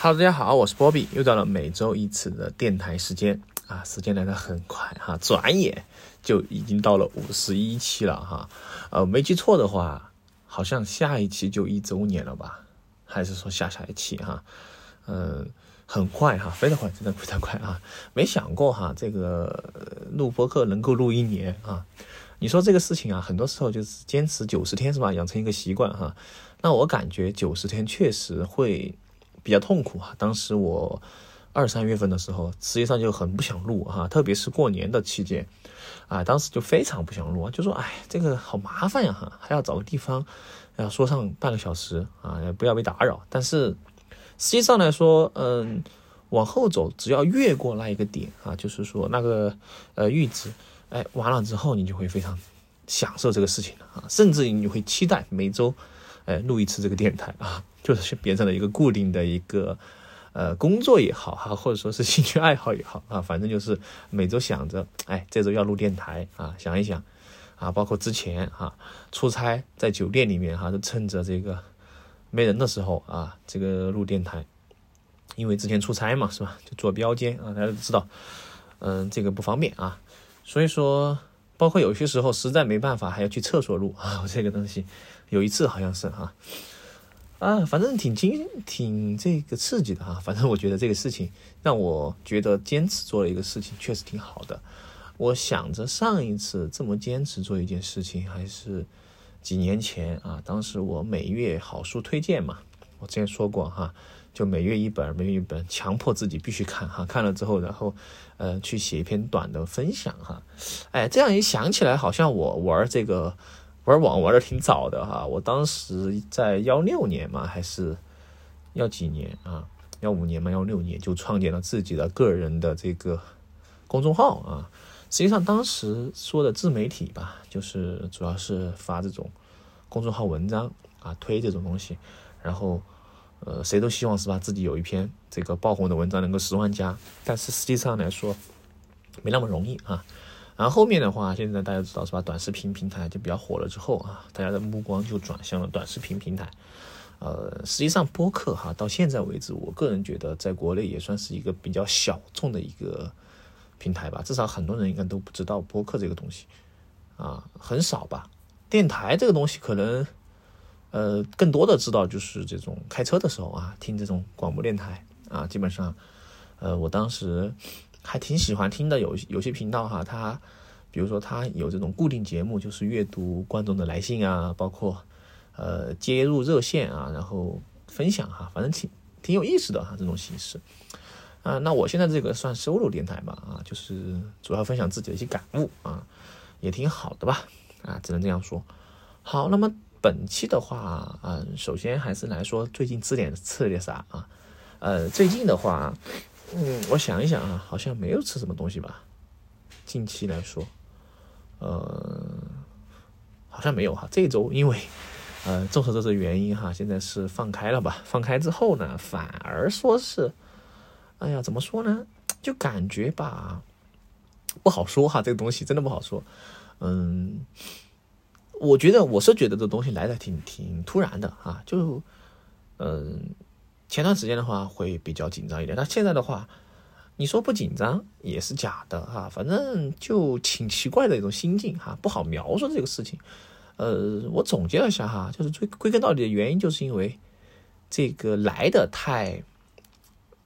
Hello，大家好，我是波比，又到了每周一次的电台时间。啊，时间来得很快哈，转眼就已经到了五十一期了哈，呃，没记错的话，好像下一期就一周年了吧，还是说下下一期哈，嗯，很快哈，非常快，真的非常快啊，没想过哈，这个录播课能够录一年啊，你说这个事情啊，很多时候就是坚持九十天是吧，养成一个习惯哈，那我感觉九十天确实会。比较痛苦哈，当时我二三月份的时候，实际上就很不想录哈，特别是过年的期间，啊，当时就非常不想录，就说哎，这个好麻烦呀哈，还要找个地方，要说上半个小时啊，不要被打扰。但是实际上来说，嗯，往后走，只要越过那一个点啊，就是说那个呃阈值，哎，完了之后，你就会非常享受这个事情了啊，甚至你会期待每周。哎，录一次这个电台 啊，就是变成了一个固定的一个呃工作也好哈，或者说是兴趣爱好也好啊，反正就是每周想着，哎，这周要录电台啊，想一想啊，包括之前哈出差在酒店里面哈，就趁着这个没人的时候啊，这个录电台，因为之前出差嘛是吧，就坐标间啊，大家都知道，嗯，这个不方便啊，所以说，包括有些时候实在没办法，还要去厕所录啊，这个东西。有一次好像是哈，啊，反正挺惊挺这个刺激的哈。反正我觉得这个事情让我觉得坚持做了一个事情确实挺好的。我想着上一次这么坚持做一件事情还是几年前啊，当时我每月好书推荐嘛，我之前说过哈，就每月一本，每月一本，强迫自己必须看哈。看了之后，然后呃去写一篇短的分享哈。哎，这样一想起来，好像我玩这个。玩网玩的挺早的哈，我当时在幺六年嘛，还是幺几年啊？幺五年嘛，幺六年就创建了自己的个人的这个公众号啊。实际上当时说的自媒体吧，就是主要是发这种公众号文章啊，推这种东西。然后呃，谁都希望是吧，自己有一篇这个爆红的文章能够十万加，但是实际上来说没那么容易啊。然后后面的话，现在大家知道是吧？短视频平台就比较火了之后啊，大家的目光就转向了短视频平台。呃，实际上播客哈，到现在为止，我个人觉得在国内也算是一个比较小众的一个平台吧。至少很多人应该都不知道播客这个东西啊，很少吧。电台这个东西可能呃更多的知道就是这种开车的时候啊，听这种广播电台啊，基本上呃我当时。还挺喜欢听的，有有些频道哈，它比如说它有这种固定节目，就是阅读观众的来信啊，包括呃接入热线啊，然后分享哈，反正挺挺有意思的哈，这种形式啊。那我现在这个算收录电台吧啊，就是主要分享自己的一些感悟啊，也挺好的吧啊，只能这样说。好，那么本期的话，嗯，首先还是来说最近吃点吃了点啥啊？呃，最近的话。嗯，我想一想啊，好像没有吃什么东西吧。近期来说，呃，好像没有哈。这周因为呃，众所周知原因哈，现在是放开了吧？放开之后呢，反而说是，哎呀，怎么说呢？就感觉吧，不好说哈。这个东西真的不好说。嗯，我觉得我是觉得这东西来的挺挺突然的啊，就嗯。前段时间的话会比较紧张一点，那现在的话，你说不紧张也是假的哈，反正就挺奇怪的一种心境哈，不好描述这个事情。呃，我总结了一下哈，就是追归根到底的原因，就是因为这个来的太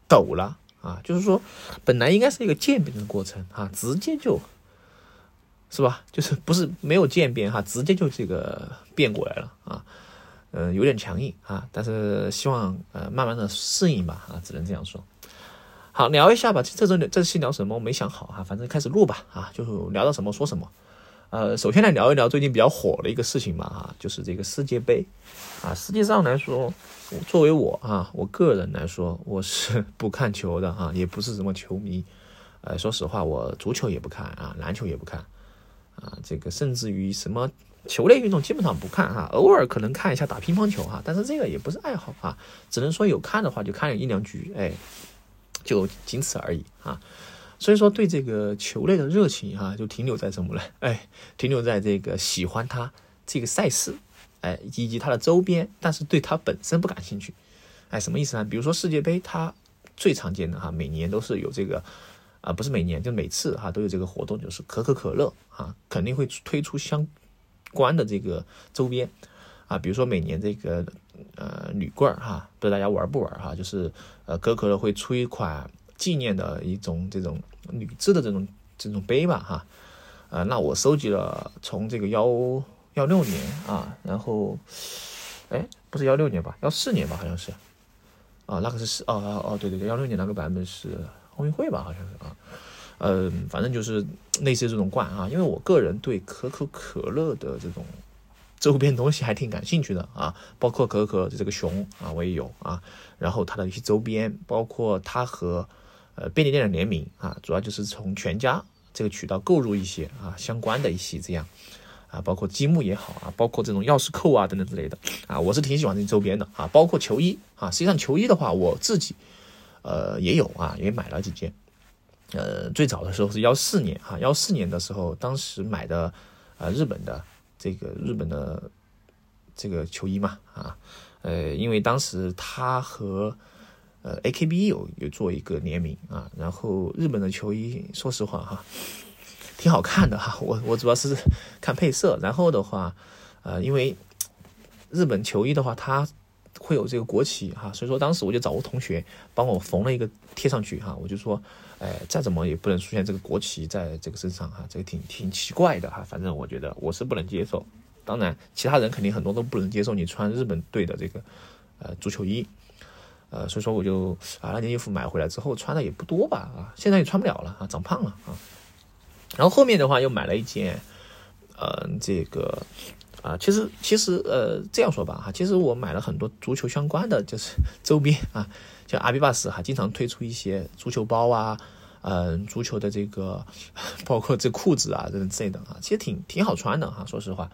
陡了啊，就是说本来应该是一个渐变的过程啊，直接就是吧，就是不是没有渐变哈，直接就这个变过来了啊。呃，有点强硬啊，但是希望呃慢慢的适应吧啊，只能这样说。好，聊一下吧，这周这期聊什么我没想好啊，反正开始录吧啊，就聊到什么说什么。呃，首先来聊一聊最近比较火的一个事情吧啊，就是这个世界杯啊。实际上来说，作为我啊，我个人来说，我是不看球的啊，也不是什么球迷。呃，说实话，我足球也不看啊，篮球也不看啊，这个甚至于什么。球类运动基本上不看哈，偶尔可能看一下打乒乓球哈，但是这个也不是爱好啊，只能说有看的话就看一两局，哎，就仅此而已啊。所以说对这个球类的热情哈，就停留在什么呢？哎，停留在这个喜欢它这个赛事，哎，以及它的周边，但是对它本身不感兴趣。哎，什么意思呢？比如说世界杯，它最常见的哈，每年都是有这个，啊，不是每年，就每次哈都有这个活动，就是可口可乐啊，肯定会推出相关的这个周边。啊，比如说每年这个呃铝罐哈，不知道大家玩不玩哈，就是呃可口可乐会出一款纪念的一种这种铝制的这种这种杯吧哈。啊，那我收集了从这个幺幺六年啊，然后，哎，不是幺六年吧，幺四年吧，好像是，啊，那个是是，哦哦哦，对对对，幺六年那个版本是奥运会吧，好像是啊，嗯，反正就是类似这种罐啊，因为我个人对可口可乐的这种周边东西还挺感兴趣的啊，包括可口可乐的这个熊啊，我也有啊，然后它的一些周边，包括它和呃便利店的联名啊，主要就是从全家。这个渠道购入一些啊相关的一些这样啊，包括积木也好啊，包括这种钥匙扣啊等等之类的啊，我是挺喜欢这周边的啊，包括球衣啊，实际上球衣的话我自己呃也有啊，也买了几件，呃，最早的时候是幺四年哈，幺四年的时候，当时买的啊日本的这个日本的这个球衣嘛啊，呃，因为当时他和呃，A K B 有有做一个联名啊，然后日本的球衣，说实话哈，挺好看的哈。我我主要是看配色，然后的话，呃，因为日本球衣的话，它会有这个国旗哈，所以说当时我就找我同学帮我缝了一个贴上去哈，我就说，哎，再怎么也不能出现这个国旗在这个身上哈，这个挺挺奇怪的哈，反正我觉得我是不能接受。当然，其他人肯定很多都不能接受你穿日本队的这个呃足球衣。呃，所以说我就啊那件衣服买回来之后穿的也不多吧啊，现在也穿不了了啊，长胖了啊。然后后面的话又买了一件，呃，这个啊，其实其实呃这样说吧哈，其实我买了很多足球相关的就是 周边啊，像阿比巴斯哈经常推出一些足球包啊，嗯，足球的这个 包括这裤子啊这之类的啊，其实挺挺好穿的哈，说实话，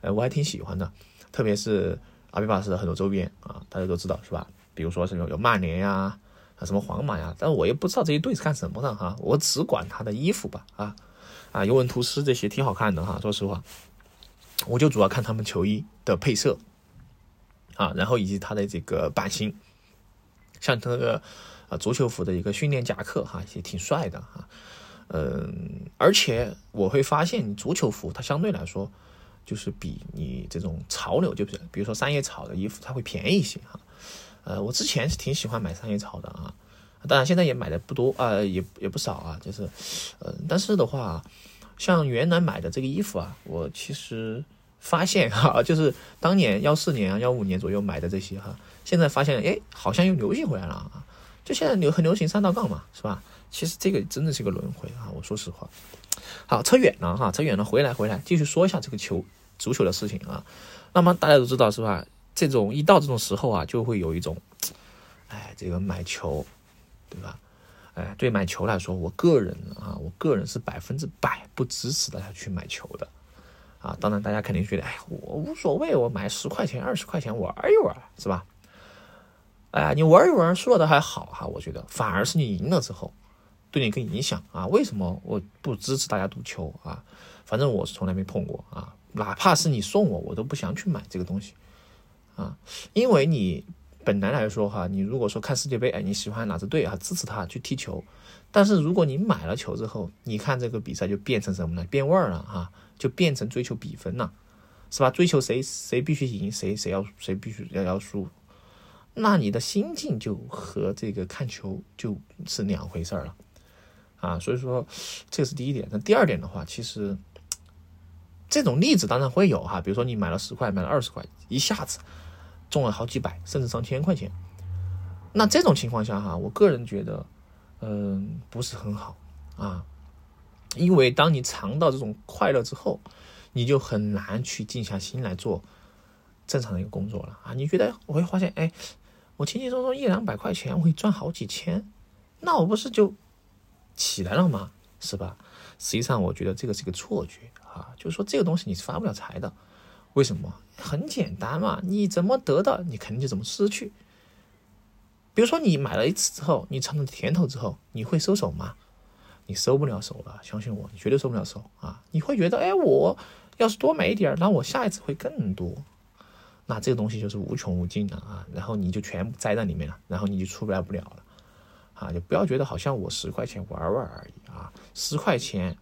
呃，我还挺喜欢的，特别是阿比巴斯的很多周边啊，大家都知道是吧？比如说什么有曼联呀，啊什么皇马呀，但我也不知道这些队是干什么的哈，我只管他的衣服吧，啊啊尤文图斯这些挺好看的哈，说实话，我就主要看他们球衣的配色，啊，然后以及他的这个版型，像那个啊足球服的一个训练夹克哈，也挺帅的哈，嗯，而且我会发现足球服它相对来说就是比你这种潮流，就是比如说三叶草的衣服，它会便宜一些哈。呃，我之前是挺喜欢买三叶草的啊，当然现在也买的不多啊，也也不少啊，就是，呃，但是的话，像原来买的这个衣服啊，我其实发现哈，就是当年幺四年啊、幺五年左右买的这些哈，现在发现哎，好像又流行回来了啊，就现在流很流行三道杠嘛，是吧？其实这个真的是个轮回啊，我说实话。好，扯远了哈，扯远了，回来回来，继续说一下这个球足球的事情啊。那么大家都知道是吧？这种一到这种时候啊，就会有一种，哎，这个买球，对吧？哎，对买球来说，我个人啊，我个人是百分之百不支持大家去买球的，啊，当然大家肯定觉得，哎，我无所谓，我买十块钱、二十块钱玩一玩，是吧？哎，你玩一玩，输了的还好哈，我觉得，反而是你赢了之后，对你更影响啊。为什么我不支持大家赌球啊？反正我是从来没碰过啊，哪怕是你送我，我都不想去买这个东西。啊，因为你本来来说哈，你如果说看世界杯，哎，你喜欢哪支队啊，支持他去踢球。但是如果你买了球之后，你看这个比赛就变成什么呢？变味儿了哈，就变成追求比分了，是吧？追求谁谁必须赢，谁谁要谁必须要要输。那你的心境就和这个看球就是两回事儿了啊。所以说，这是第一点。那第二点的话，其实这种例子当然会有哈，比如说你买了十块，买了二十块，一下子。中了好几百，甚至上千块钱，那这种情况下哈，我个人觉得，嗯，不是很好啊，因为当你尝到这种快乐之后，你就很难去静下心来做正常的一个工作了啊。你觉得我会发现，哎，我轻轻松松一两百块钱，我可以赚好几千，那我不是就起来了吗？是吧？实际上，我觉得这个是个错觉啊，就是说这个东西你是发不了财的。为什么？很简单嘛，你怎么得到，你肯定就怎么失去。比如说，你买了一次之后，你尝到甜头之后，你会收手吗？你收不了手了，相信我，你绝对收不了手啊！你会觉得，哎，我要是多买一点，那我下一次会更多。那这个东西就是无穷无尽的啊，然后你就全部栽在里面了，然后你就出不来不了了，啊，就不要觉得好像我十块钱玩玩而已啊，十块钱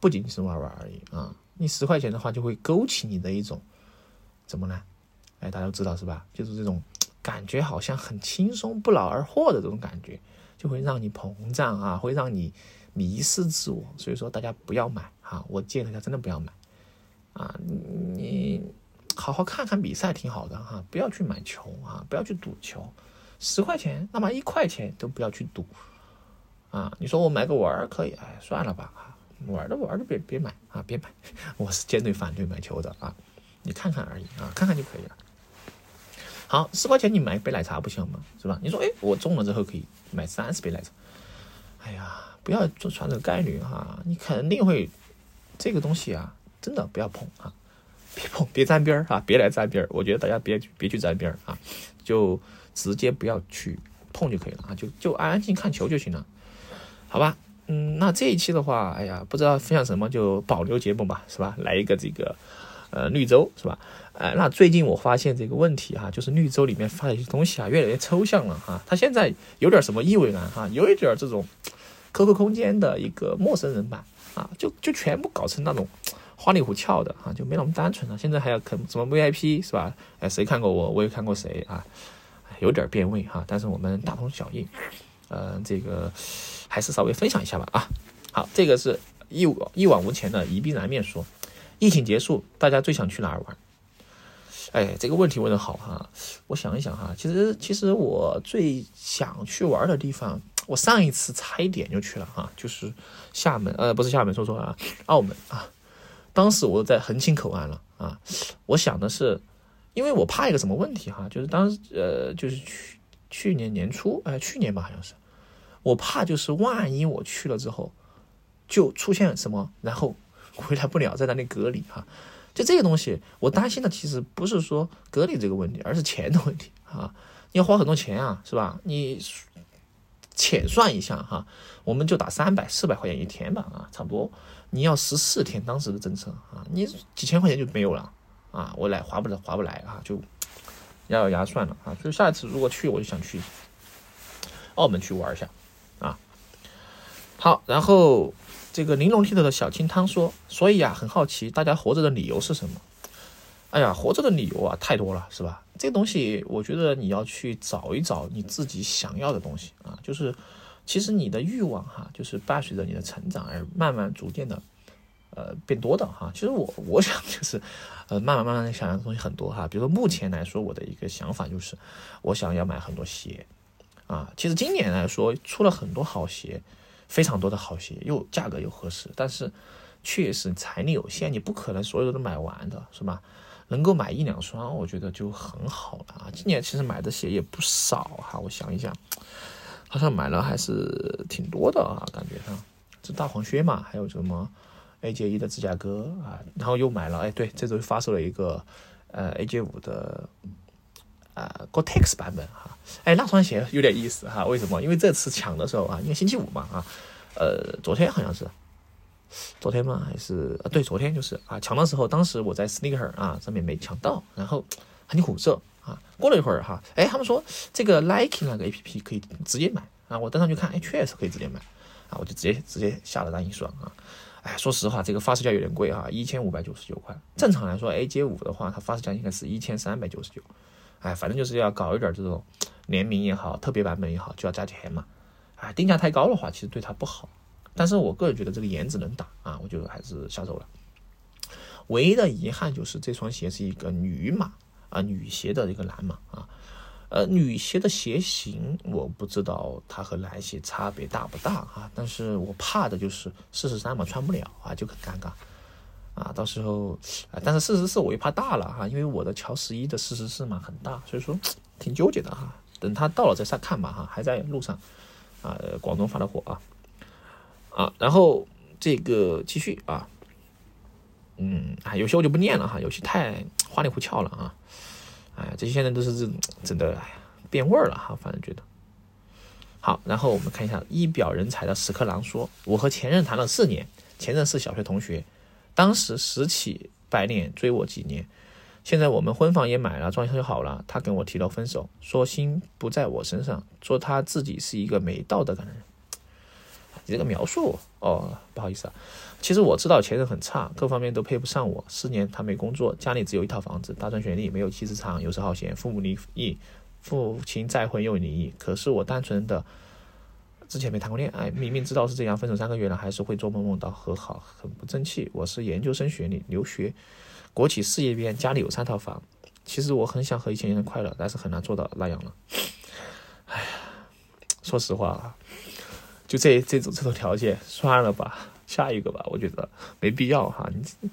不仅仅是玩玩而已啊，你十块钱的话就会勾起你的一种怎么呢？哎，大家都知道是吧？就是这种感觉好像很轻松、不劳而获的这种感觉，就会让你膨胀啊，会让你迷失自我。所以说大家不要买啊，我建议大家真的不要买啊，你。好好看看比赛挺好的哈，不要去买球啊，不要去赌球，十块钱，那么一块钱都不要去赌啊。你说我买个玩儿可以，哎，算了吧啊，玩的玩的别别买啊，别买，我是坚决反对买球的啊。你看看而已啊，看看就可以了。好，十块钱你买一杯奶茶不行吗？是吧？你说哎，我中了之后可以买三十杯奶茶，哎呀，不要做传这个概率哈，你肯定会这个东西啊，真的不要碰啊。别碰，别沾边儿啊！别来沾边儿，我觉得大家别别去沾边儿啊，就直接不要去碰就可以了啊，就就安安静静看球就行了，好吧？嗯，那这一期的话，哎呀，不知道分享什么就保留节目吧，是吧？来一个这个呃绿洲，是吧？哎，那最近我发现这个问题哈，就是绿洲里面发的一些东西啊，越来越抽象了哈，它现在有点什么意味呢？哈，有一点这种 QQ 空间的一个陌生人版啊，就就全部搞成那种。花里胡俏的啊，就没那么单纯了。现在还要看什么 VIP 是吧？哎，谁看过我，我也看过谁啊，有点变味哈。但是我们大同小异，呃，这个还是稍微分享一下吧啊。好，这个是一一往无前的一碧燃面说，疫情结束，大家最想去哪儿玩？哎，这个问题问的好哈。我想一想哈，其实其实我最想去玩的地方，我上一次差一点就去了哈，就是厦门，呃，不是厦门，说错了啊，澳门啊。当时我在横琴口岸了啊，我想的是，因为我怕一个什么问题哈，就是当时呃，就是去去年年初，哎，去年吧好像是，我怕就是万一我去了之后，就出现什么，然后回来不了，在那里隔离哈，就这个东西，我担心的其实不是说隔离这个问题，而是钱的问题啊，你要花很多钱啊，是吧？你浅算一下哈，我们就打三百四百块钱一天吧啊，差不多。你要十四天当时的政策啊，你几千块钱就没有了啊，我来划不来划不来啊，就咬咬牙算了啊。所以下一次如果去，我就想去澳门去玩一下啊。好，然后这个玲珑剔透的小清汤说，所以啊，很好奇大家活着的理由是什么？哎呀，活着的理由啊太多了，是吧？这东西我觉得你要去找一找你自己想要的东西啊，就是。其实你的欲望哈，就是伴随着你的成长而慢慢逐渐的，呃，变多的哈。其实我我想就是，呃，慢慢慢慢想要的东西很多哈。比如说目前来说，我的一个想法就是，我想要买很多鞋，啊，其实今年来说出了很多好鞋，非常多的好鞋，又价格又合适，但是确实财力有限，你不可能所有都买完的，是吧？能够买一两双，我觉得就很好了啊。今年其实买的鞋也不少哈，我想一想。好像买了还是挺多的啊，感觉上，这大黄靴嘛，还有什么 AJ 一的芝加哥啊，然后又买了，哎，对，这周发售了一个呃 AJ 五的啊 Gore-Tex 版本哈，哎，那双鞋有点意思哈，为什么？因为这次抢的时候啊，因为星期五嘛啊，呃，昨天好像是，昨天吗？还是啊？对，昨天就是啊，抢的时候，当时我在 Sneaker 啊上面没抢到，然后很苦涩。啊，过了一会儿哈，哎，他们说这个 Nike 那个 A P P 可以直接买啊，我登上去看，哎，确实可以直接买啊，我就直接直接下了单一双啊，哎，说实话，这个发售价有点贵哈，一千五百九十九块，正常来说 A J 五的话，它发售价应该是一千三百九十九，哎，反正就是要搞一点这种联名也好，特别版本也好，就要加钱嘛，哎，定价太高的话，其实对它不好，但是我个人觉得这个颜值能打啊，我就还是下手了，唯一的遗憾就是这双鞋是一个女码。啊，女鞋的一个男码啊，呃，女鞋的鞋型我不知道它和男鞋差别大不大啊，但是我怕的就是四十三码穿不了啊，就很尴尬啊，到时候啊，但是四十四我又怕大了哈，因为我的乔十一的四十四嘛很大，所以说挺纠结的哈，等它到了再上看吧哈，还在路上啊，广东发的货啊啊，然后这个继续啊。嗯，啊，有些我就不念了哈，有些太花里胡俏了啊，哎，这些现在都是这真的，变味儿了哈，反正觉得。好，然后我们看一下一表人才的屎壳郎说，我和前任谈了四年，前任是小学同学，当时拾起白脸追我几年，现在我们婚房也买了，装修好了，他跟我提了分手，说心不在我身上，说他自己是一个没道德感的人。你这个描述哦，不好意思啊，其实我知道前任很差，各方面都配不上我。四年他没工作，家里只有一套房子，大专学历，没有妻子长，游手好闲，父母离异，父亲再婚又离异。可是我单纯的之前没谈过恋爱，明明知道是这样，分手三个月了，还是会做梦梦到和好，很不争气。我是研究生学历，留学，国企事业编，家里有三套房。其实我很想和以前一样快乐，但是很难做到那样了。哎呀，说实话啊。就这这种这种条件，算了吧，下一个吧，我觉得没必要哈。你，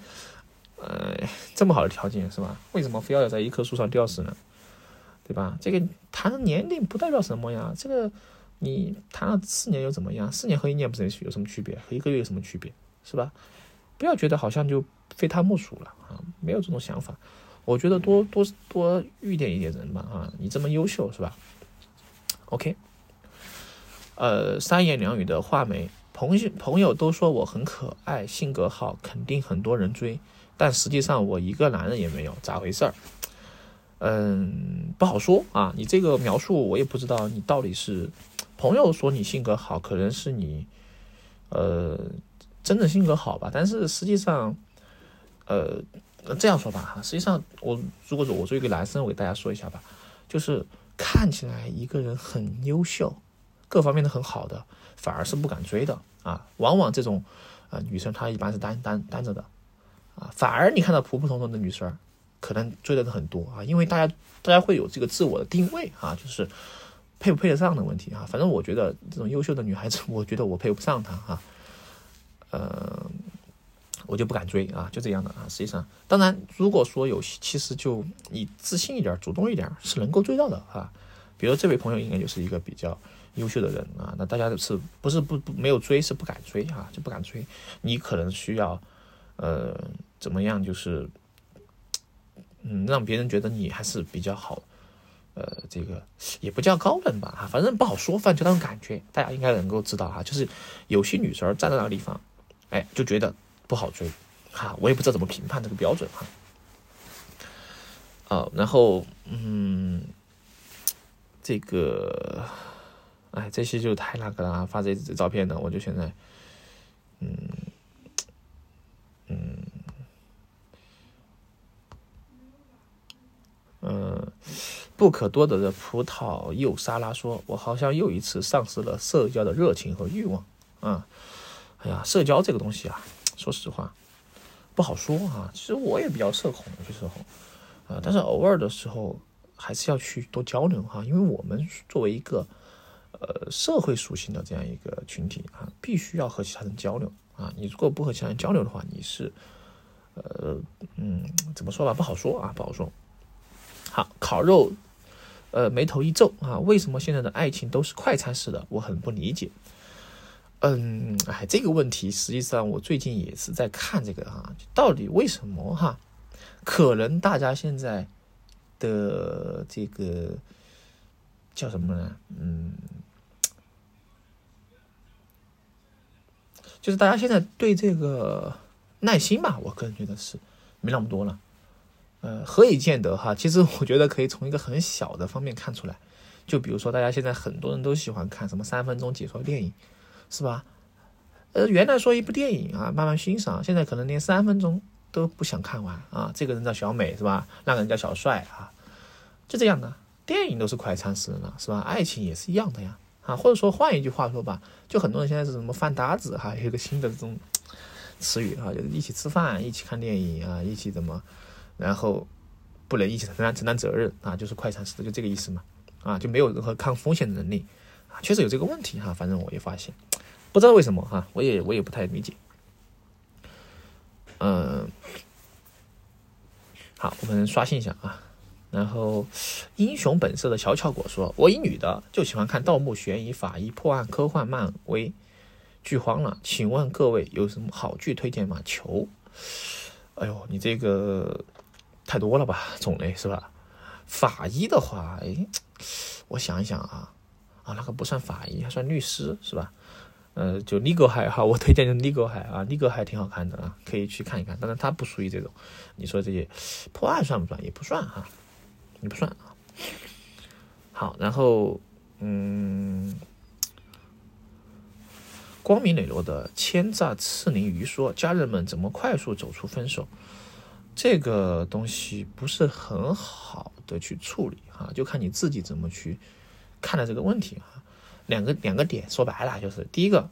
呃，这么好的条件是吧？为什么非要要在一棵树上吊死呢？对吧？这个谈年龄不代表什么呀。这个你谈了四年又怎么样？四年和一年不是有什么区别？和一个月有什么区别？是吧？不要觉得好像就非他莫属了啊！没有这种想法。我觉得多多多遇见一点人吧啊！你这么优秀是吧？OK。呃，三言两语的画眉，朋友朋友都说我很可爱，性格好，肯定很多人追，但实际上我一个男人也没有，咋回事儿？嗯，不好说啊。你这个描述我也不知道，你到底是朋友说你性格好，可能是你呃真的性格好吧？但是实际上，呃，这样说吧哈，实际上我如果说我作为一个男生，我给大家说一下吧，就是看起来一个人很优秀。各方面都很好的，反而是不敢追的啊。往往这种，呃，女生她一般是单单单着的，啊，反而你看到普普通通的女生，可能追的人很多啊。因为大家大家会有这个自我的定位啊，就是配不配得上的问题啊。反正我觉得这种优秀的女孩子，我觉得我配不上她哈，呃，我就不敢追啊，就这样的啊。实际上，当然如果说有，其实就你自信一点，主动一点，是能够追到的啊。比如这位朋友应该就是一个比较。优秀的人啊，那大家是不是不不没有追，是不敢追啊，就不敢追。你可能需要，呃，怎么样，就是，嗯，让别人觉得你还是比较好，呃，这个也不叫高冷吧，哈，反正不好说，反正就那种感觉，大家应该能够知道哈，就是有些女生站在那个地方，哎，就觉得不好追，哈，我也不知道怎么评判这个标准哈。啊，然后，嗯，这个。哎，这些就太那个了啊！发这这照片的，我就现在，嗯嗯嗯，不可多得的葡萄柚沙拉说：“我好像又一次丧失了社交的热情和欲望。”啊，哎呀，社交这个东西啊，说实话不好说啊。其实我也比较社恐，有些时候啊，但是偶尔的时候还是要去多交流哈，因为我们作为一个。呃，社会属性的这样一个群体啊，必须要和其他人交流啊。你如果不和其他人交流的话，你是，呃，嗯，怎么说吧，不好说啊，不好说。好，烤肉，呃，眉头一皱啊，为什么现在的爱情都是快餐式的？我很不理解。嗯，哎，这个问题实际上我最近也是在看这个哈，到底为什么哈？可能大家现在的这个叫什么呢？嗯。就是大家现在对这个耐心吧，我个人觉得是没那么多了。呃，何以见得哈？其实我觉得可以从一个很小的方面看出来，就比如说大家现在很多人都喜欢看什么三分钟解说电影，是吧？呃，原来说一部电影啊，慢慢欣赏，现在可能连三分钟都不想看完啊。这个人叫小美是吧？那个人叫小帅啊，就这样的。电影都是快餐式的，是吧？爱情也是一样的呀。啊，或者说换一句话说吧，就很多人现在是什么饭搭子哈，有一个新的这种词语哈，就是一起吃饭，一起看电影啊，一起怎么，然后不能一起承担承担责任啊，就是快餐式的，就这个意思嘛，啊，就没有任何抗风险的能力啊，确实有这个问题哈，反正我也发现，不知道为什么哈，我也我也不太理解，嗯，好，我们刷新一下啊。然后，英雄本色的小巧果说：“我一女的就喜欢看盗墓、悬疑、法医、破案、科幻、漫威，剧荒了。请问各位有什么好剧推荐吗？求！哎呦，你这个太多了吧，种类是吧？法医的话，哎，我想一想啊，啊，那个不算法医，还算律师是吧？呃，就《尼格海》哈，我推荐的《利格海》啊，《尼格海》挺好看的啊，可以去看一看。当然，它不属于这种，你说这些破案算不算？也不算哈，也不算啊。好，然后嗯，光明磊落的千诈刺鳞鱼说：“家人们怎么快速走出分手？这个东西不是很好的去处理哈，就看你自己怎么去看待这个问题啊。”两个两个点说白了就是第一个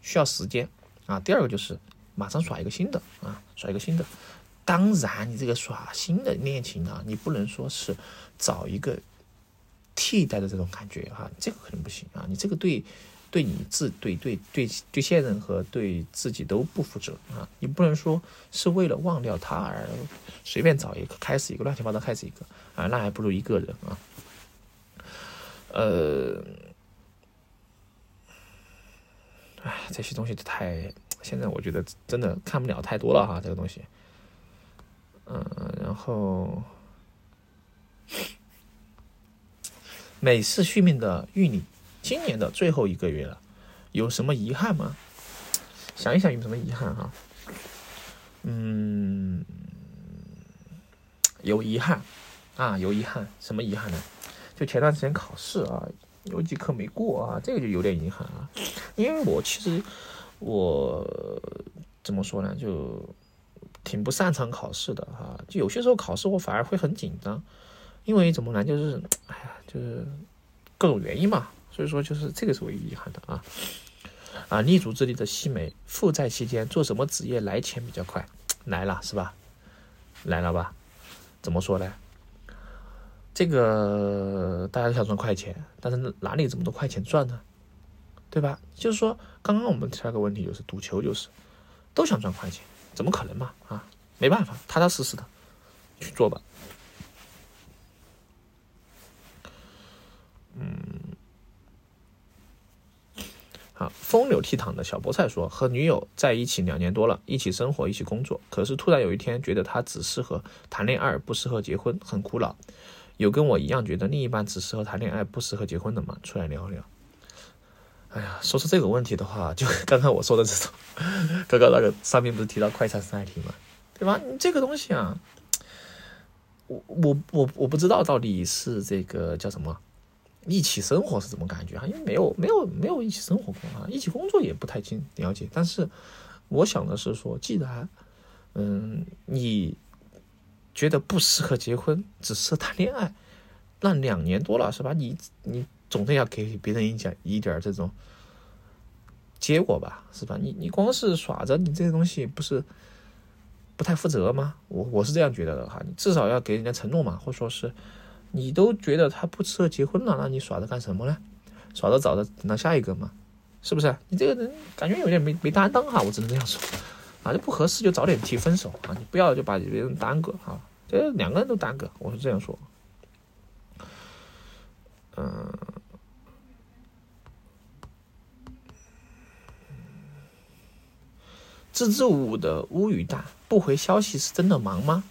需要时间啊，第二个就是马上耍一个新的啊，耍一个新的。当然，你这个耍新的恋情啊，你不能说是找一个替代的这种感觉哈，这个肯定不行啊。你这个对对你自对对对对现任和对自己都不负责啊。你不能说是为了忘掉他而随便找一个开始一个乱七八糟开始一个啊，那还不如一个人啊。呃。哎，这些东西太……现在我觉得真的看不了太多了哈，这个东西。嗯，然后美式续命的玉女，今年的最后一个月了，有什么遗憾吗？想一想有什么遗憾哈？嗯，有遗憾啊，有遗憾，什么遗憾呢？就前段时间考试啊。有几科没过啊，这个就有点遗憾啊，因为我其实我怎么说呢，就挺不擅长考试的哈，就有些时候考试我反而会很紧张，因为怎么呢，就是哎呀，就是各种原因嘛，所以说就是这个是唯一遗憾的啊啊，立足之地的西梅，负债期间做什么职业来钱比较快？来了是吧？来了吧？怎么说呢？这个大家都想赚快钱，但是哪里这么多快钱赚呢？对吧？就是说，刚刚我们第二个问题就是赌球，就是都想赚快钱，怎么可能嘛？啊，没办法，踏踏实实的去做吧。啊，风流倜傥的小菠菜说，和女友在一起两年多了，一起生活，一起工作，可是突然有一天觉得他只适合谈恋爱，不适合结婚，很苦恼。有跟我一样觉得另一半只适合谈恋爱，不适合结婚的吗？出来聊聊。哎呀，说出这个问题的话，就 刚刚我说的这种，刚刚那个上面不是提到快餐三题吗？对吧？你这个东西啊，我我我我不知道到底是这个叫什么，一起生活是怎么感觉啊？因为没有没有没有一起生活过啊，一起工作也不太清了解。但是我想的是说，既然嗯你。觉得不适合结婚，只适合谈恋爱，那两年多了是吧？你你总得要给别人一点一点这种结果吧，是吧？你你光是耍着，你这些东西不是不太负责吗？我我是这样觉得的哈，你至少要给人家承诺嘛，或者说是你都觉得他不适合结婚了，那你耍着干什么呢？耍着找着等到下一个嘛，是不是？你这个人感觉有点没没担当哈，我只能这样说。啊，就不合适就早点提分手啊！你不要就把别人耽搁啊，这两个人都耽搁，我是这样说。嗯，支支吾吾的乌雨大不回消息是真的忙吗？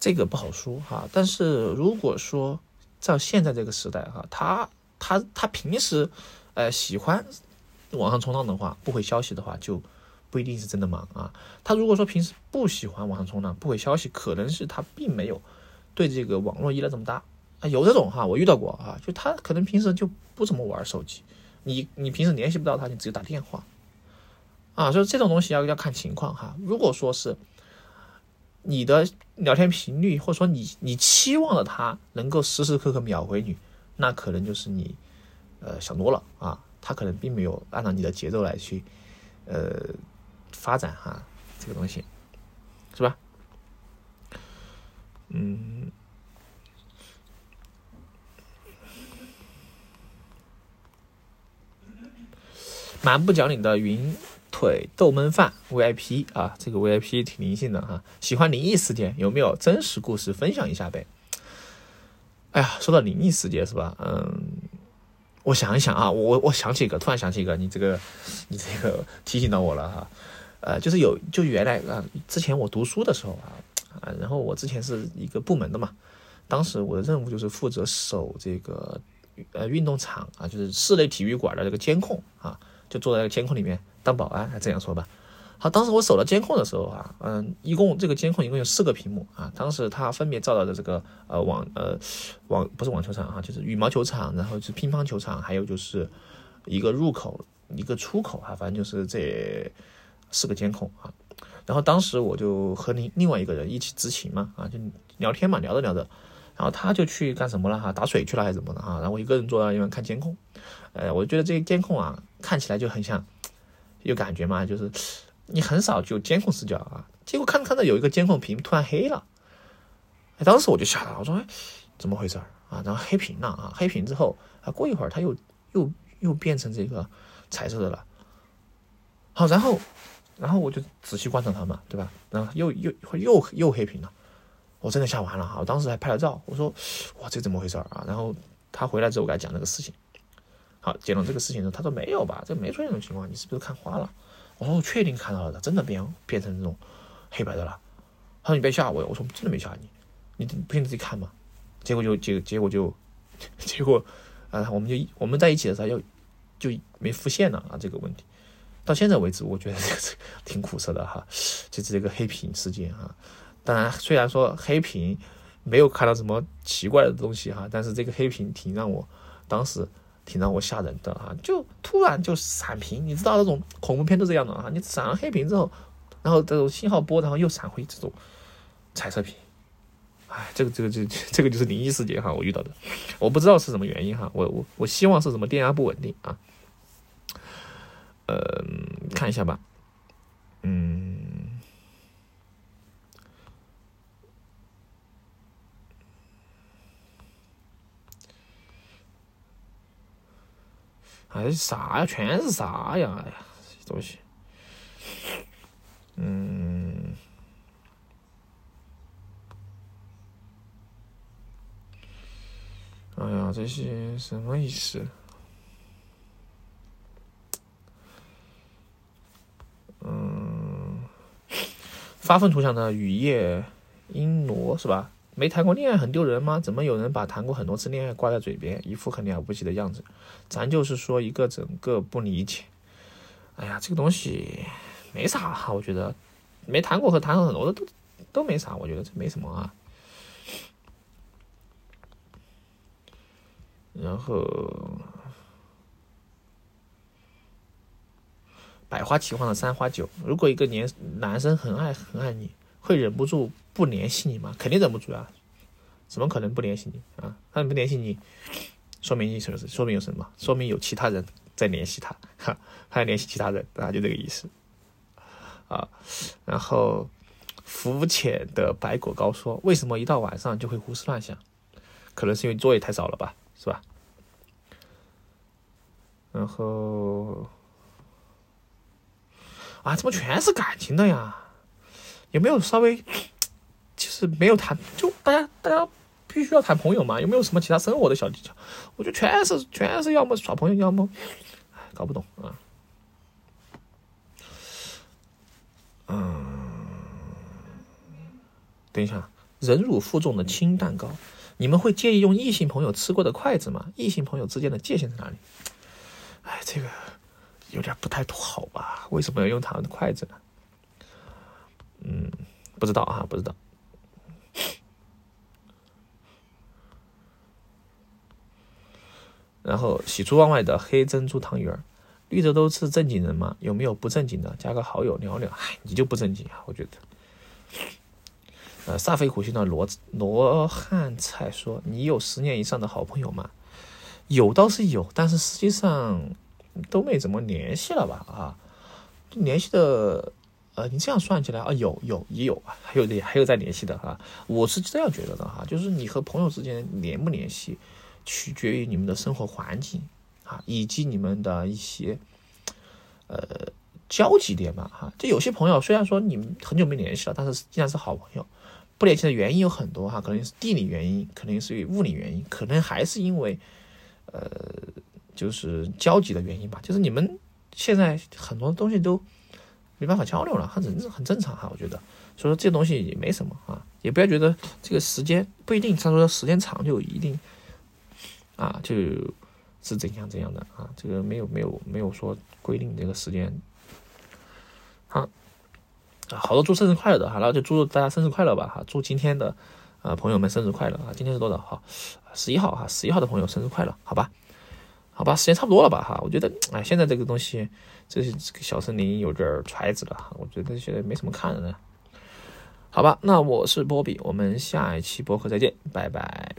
这个不好说哈。但是如果说在现在这个时代哈，他他他平时呃喜欢网上冲浪的话，不回消息的话就。不一定是真的忙啊，他如果说平时不喜欢网上冲浪，不回消息，可能是他并没有对这个网络依赖这么大啊。有这种哈，我遇到过啊，就他可能平时就不怎么玩手机，你你平时联系不到他，你只有打电话啊。所以这种东西要要看情况哈。如果说是你的聊天频率，或者说你你期望的他能够时时刻刻秒回你，那可能就是你呃想多了啊，他可能并没有按照你的节奏来去呃。发展哈，这个东西是吧？嗯，蛮不讲理的云腿豆焖饭 VIP 啊，这个 VIP 挺灵性的哈。喜欢灵异事件，有没有真实故事分享一下呗？哎呀，说到灵异事件是吧？嗯，我想一想啊，我我想起一个，突然想起一个，你这个你这个提醒到我了哈。呃，就是有，就原来啊，之前我读书的时候啊，啊，然后我之前是一个部门的嘛，当时我的任务就是负责守这个呃运动场啊，就是室内体育馆的这个监控啊，就坐在监控里面当保安，这样说吧。好，当时我守了监控的时候啊，嗯，一共这个监控一共有四个屏幕啊。当时它分别照到的这个呃网呃网不是网球场啊，就是羽毛球场，然后是乒乓球场，还有就是一个入口一个出口啊，反正就是这四个监控啊。然后当时我就和另另外一个人一起执勤嘛啊，就聊天嘛，聊着聊着，然后他就去干什么了哈，打水去了还是怎么的哈，然后我一个人坐在那边看监控，呃，我觉得这个监控啊看起来就很像有感觉嘛，就是。你很少就监控视角啊，结果看着看着有一个监控屏突然黑了，哎，当时我就吓了，我说哎，怎么回事啊？然后黑屏了啊，黑屏之后啊，过一会儿它又又又变成这个彩色的了，好，然后然后我就仔细观察它嘛，对吧？然后又又又又黑屏了，我真的吓完了哈，我当时还拍了照，我说哇，这怎么回事啊？然后他回来之后我给他讲这个事情，好，讲了这个事情之后，他说没有吧，这没出现这种情况，你是不是看花了？我说我确定看到了的，真的变变成这种黑白的了。他说你别吓我，我说真的没吓你，你不信自己看嘛。结果就结结果就 结果啊，我们就我们在一起的时候就就没复现了啊这个问题。到现在为止，我觉得这个挺苦涩的哈，就是这个黑屏事件哈。当然，虽然说黑屏没有看到什么奇怪的东西哈，但是这个黑屏挺让我当时。挺让我吓人的啊！就突然就闪屏，你知道那种恐怖片都这样的啊！你闪了黑屏之后，然后这种信号波，然后又闪回这种彩色屏。哎，这个这个这这个就是灵异事件哈，我遇到的，我不知道是什么原因哈，我我我希望是什么电压不稳定啊。呃，看一下吧，嗯。哎，啥呀？全是啥呀？哎呀，这些东西。嗯。哎呀，这些什么意思？嗯。发愤图强的雨夜阴罗是吧？没谈过恋爱很丢人吗？怎么有人把谈过很多次恋爱挂在嘴边，一副很了不起的样子？咱就是说一个整个不理解。哎呀，这个东西没啥哈，我觉得没谈过和谈过很多的都都没啥，我觉得这没什么啊。然后，百花齐放的三花酒，如果一个年男生很爱很爱你。会忍不住不联系你吗？肯定忍不住啊！怎么可能不联系你啊？他不联系你，说明你什么？说明有什么？说明有其他人在联系他，哈，还联系其他人啊？就这个意思啊。然后，肤浅的白果糕说：“为什么一到晚上就会胡思乱想？可能是因为作业太少了吧，是吧？”然后，啊，怎么全是感情的呀？有没有稍微，其实没有谈，就大家大家必须要谈朋友嘛？有没有什么其他生活的小技巧？我觉得全是全是要么耍朋友，要么，搞不懂啊。嗯，等一下，忍辱负重的轻蛋糕，你们会介意用异性朋友吃过的筷子吗？异性朋友之间的界限在哪里？哎，这个有点不太好吧？为什么要用他们的筷子呢？嗯，不知道啊，不知道。然后喜出望外的黑珍珠汤圆儿绿洲都是正经人吗？有没有不正经的？加个好友聊聊。唉，你就不正经啊，我觉得。呃，煞费苦心的罗罗汉菜说：“你有十年以上的好朋友吗？”有倒是有，但是实际上都没怎么联系了吧？啊，联系的。呃，你这样算起来啊，有有也有啊，还有还有在联系的哈。我是这样觉得的哈，就是你和朋友之间联不联系，取决于你们的生活环境啊，以及你们的一些呃交集点吧哈。就有些朋友虽然说你们很久没联系了，但是既然是好朋友，不联系的原因有很多哈，可能是地理原因，可能是物理原因，可能还是因为呃就是交集的原因吧。就是你们现在很多东西都。没办法交流了，很正很正常哈，我觉得，所以说这东西也没什么啊，也不要觉得这个时间不一定，他说时间长就一定啊，就是怎样怎样的啊，这个没有没有没有说规定这个时间。好，好多祝生日快乐的哈，那就祝大家生日快乐吧哈，祝今天的啊朋友们生日快乐啊，今天是多少号？十一号哈，十一号的朋友生日快乐，好吧？好吧，时间差不多了吧哈，我觉得哎，现在这个东西，这些这个小森林有点揣子了哈，我觉得现在没什么看的。好吧，那我是波比，我们下一期播客再见，拜拜。